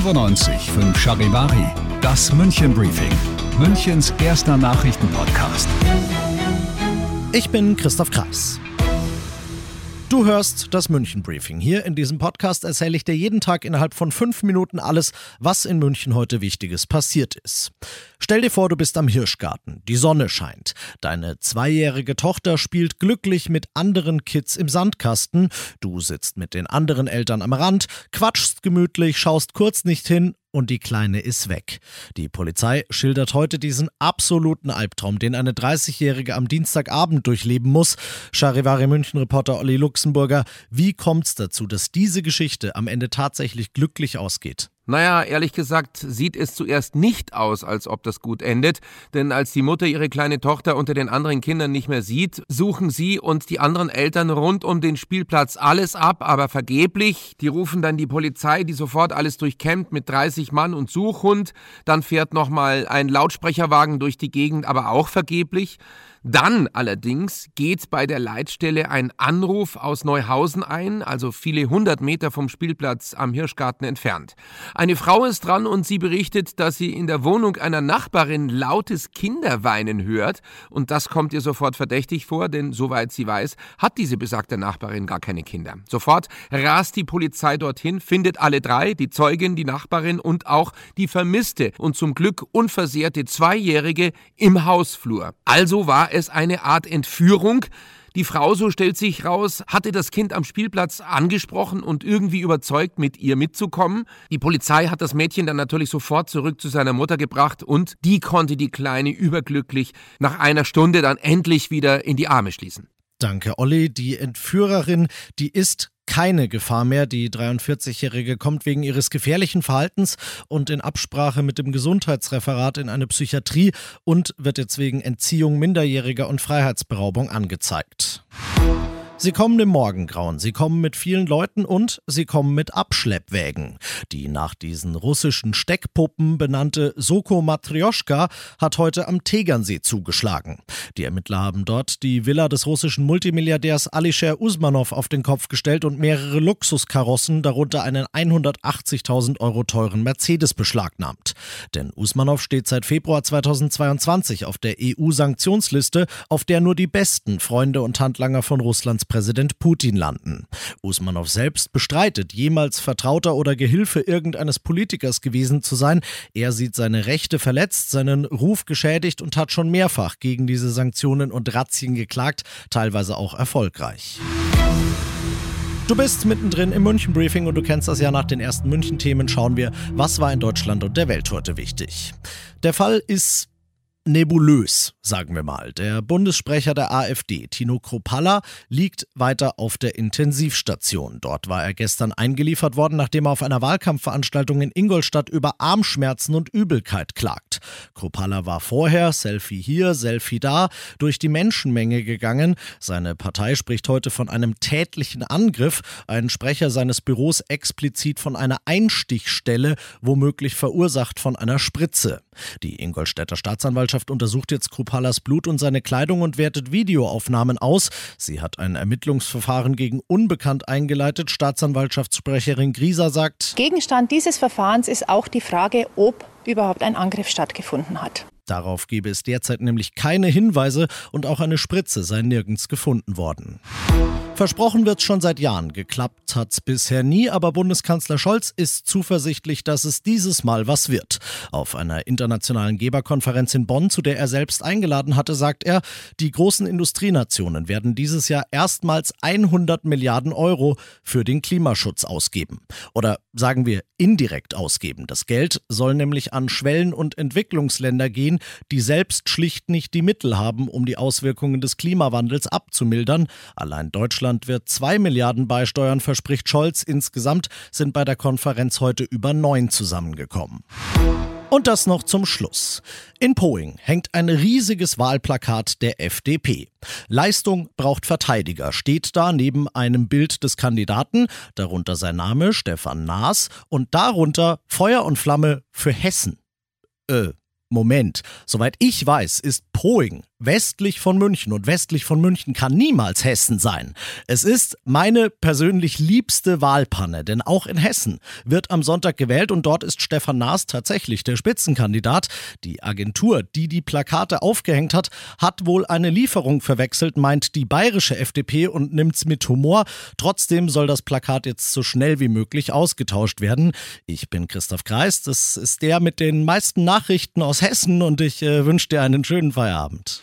95 5 Charivari, das München Briefing, Münchens erster Nachrichtenpodcast. Ich bin Christoph Kreis. Du hörst das München Briefing. Hier in diesem Podcast erzähle ich dir jeden Tag innerhalb von fünf Minuten alles, was in München heute Wichtiges passiert ist. Stell dir vor, du bist am Hirschgarten. Die Sonne scheint. Deine zweijährige Tochter spielt glücklich mit anderen Kids im Sandkasten. Du sitzt mit den anderen Eltern am Rand, quatschst gemütlich, schaust kurz nicht hin und die Kleine ist weg. Die Polizei schildert heute diesen absoluten Albtraum, den eine 30-Jährige am Dienstagabend durchleben muss. Charivari München-Reporter Olli Luxemburger, wie kommt es dazu, dass diese Geschichte am Ende tatsächlich glücklich ausgeht? Naja, ehrlich gesagt sieht es zuerst nicht aus, als ob das gut endet, denn als die Mutter ihre kleine Tochter unter den anderen Kindern nicht mehr sieht, suchen sie und die anderen Eltern rund um den Spielplatz alles ab, aber vergeblich. Die rufen dann die Polizei, die sofort alles durchkämmt mit 30 Mann und Suchhund, dann fährt nochmal ein Lautsprecherwagen durch die Gegend, aber auch vergeblich. Dann allerdings geht bei der Leitstelle ein Anruf aus Neuhausen ein, also viele hundert Meter vom Spielplatz am Hirschgarten entfernt. Eine Frau ist dran und sie berichtet, dass sie in der Wohnung einer Nachbarin lautes Kinderweinen hört. Und das kommt ihr sofort verdächtig vor, denn soweit sie weiß, hat diese besagte Nachbarin gar keine Kinder. Sofort rast die Polizei dorthin, findet alle drei, die Zeugin, die Nachbarin und auch die vermisste und zum Glück unversehrte Zweijährige im Hausflur. Also war es eine Art Entführung. Die Frau, so stellt sich raus, hatte das Kind am Spielplatz angesprochen und irgendwie überzeugt, mit ihr mitzukommen. Die Polizei hat das Mädchen dann natürlich sofort zurück zu seiner Mutter gebracht und die konnte die Kleine überglücklich nach einer Stunde dann endlich wieder in die Arme schließen. Danke, Olli. Die Entführerin, die ist keine Gefahr mehr. Die 43-Jährige kommt wegen ihres gefährlichen Verhaltens und in Absprache mit dem Gesundheitsreferat in eine Psychiatrie und wird jetzt wegen Entziehung Minderjähriger und Freiheitsberaubung angezeigt. Sie kommen im Morgengrauen, sie kommen mit vielen Leuten und sie kommen mit Abschleppwägen. Die nach diesen russischen Steckpuppen benannte Soko Matryoshka hat heute am Tegernsee zugeschlagen. Die Ermittler haben dort die Villa des russischen Multimilliardärs Alisher Usmanov auf den Kopf gestellt und mehrere Luxuskarossen, darunter einen 180.000 Euro teuren Mercedes beschlagnahmt. Denn Usmanov steht seit Februar 2022 auf der EU-Sanktionsliste, auf der nur die besten Freunde und Handlanger von Russlands Präsident Putin landen. Usmanow selbst bestreitet, jemals Vertrauter oder Gehilfe irgendeines Politikers gewesen zu sein. Er sieht seine Rechte verletzt, seinen Ruf geschädigt und hat schon mehrfach gegen diese Sanktionen und Razzien geklagt, teilweise auch erfolgreich. Du bist mittendrin im München Briefing und du kennst das ja nach den ersten München Themen. Schauen wir, was war in Deutschland und der Welt heute wichtig. Der Fall ist nebulös, sagen wir mal. Der Bundessprecher der AfD, Tino Kropalla, liegt weiter auf der Intensivstation. Dort war er gestern eingeliefert worden, nachdem er auf einer Wahlkampfveranstaltung in Ingolstadt über Armschmerzen und Übelkeit klagt. Kropalla war vorher, Selfie hier, Selfie da, durch die Menschenmenge gegangen. Seine Partei spricht heute von einem tätlichen Angriff. Ein Sprecher seines Büros explizit von einer Einstichstelle, womöglich verursacht von einer Spritze. Die Ingolstädter Staatsanwaltschaft untersucht jetzt Krupalas Blut und seine Kleidung und wertet Videoaufnahmen aus. Sie hat ein Ermittlungsverfahren gegen Unbekannt eingeleitet. Staatsanwaltschaftssprecherin Grieser sagt: Gegenstand dieses Verfahrens ist auch die Frage, ob überhaupt ein Angriff stattgefunden hat. Darauf gebe es derzeit nämlich keine Hinweise und auch eine Spritze sei nirgends gefunden worden. Versprochen wird schon seit Jahren. Geklappt hat's bisher nie, aber Bundeskanzler Scholz ist zuversichtlich, dass es dieses Mal was wird. Auf einer internationalen Geberkonferenz in Bonn, zu der er selbst eingeladen hatte, sagt er, die großen Industrienationen werden dieses Jahr erstmals 100 Milliarden Euro für den Klimaschutz ausgeben. Oder sagen wir indirekt ausgeben. Das Geld soll nämlich an Schwellen- und Entwicklungsländer gehen, die selbst schlicht nicht die Mittel haben, um die Auswirkungen des Klimawandels abzumildern. Allein Deutschland wird zwei Milliarden beisteuern, verspricht Scholz. Insgesamt sind bei der Konferenz heute über neun zusammengekommen. Und das noch zum Schluss. In Poing hängt ein riesiges Wahlplakat der FDP. Leistung braucht Verteidiger steht da neben einem Bild des Kandidaten, darunter sein Name Stefan Naas und darunter Feuer und Flamme für Hessen. Äh, Moment. Soweit ich weiß, ist Poing westlich von München und westlich von München kann niemals Hessen sein. Es ist meine persönlich liebste Wahlpanne, denn auch in Hessen wird am Sonntag gewählt und dort ist Stefan Naas tatsächlich der Spitzenkandidat. Die Agentur, die die Plakate aufgehängt hat, hat wohl eine Lieferung verwechselt, meint die bayerische FDP und nimmt's mit Humor. Trotzdem soll das Plakat jetzt so schnell wie möglich ausgetauscht werden. Ich bin Christoph Kreis, das ist der mit den meisten Nachrichten aus Hessen und ich äh, wünsche dir einen schönen Feierabend.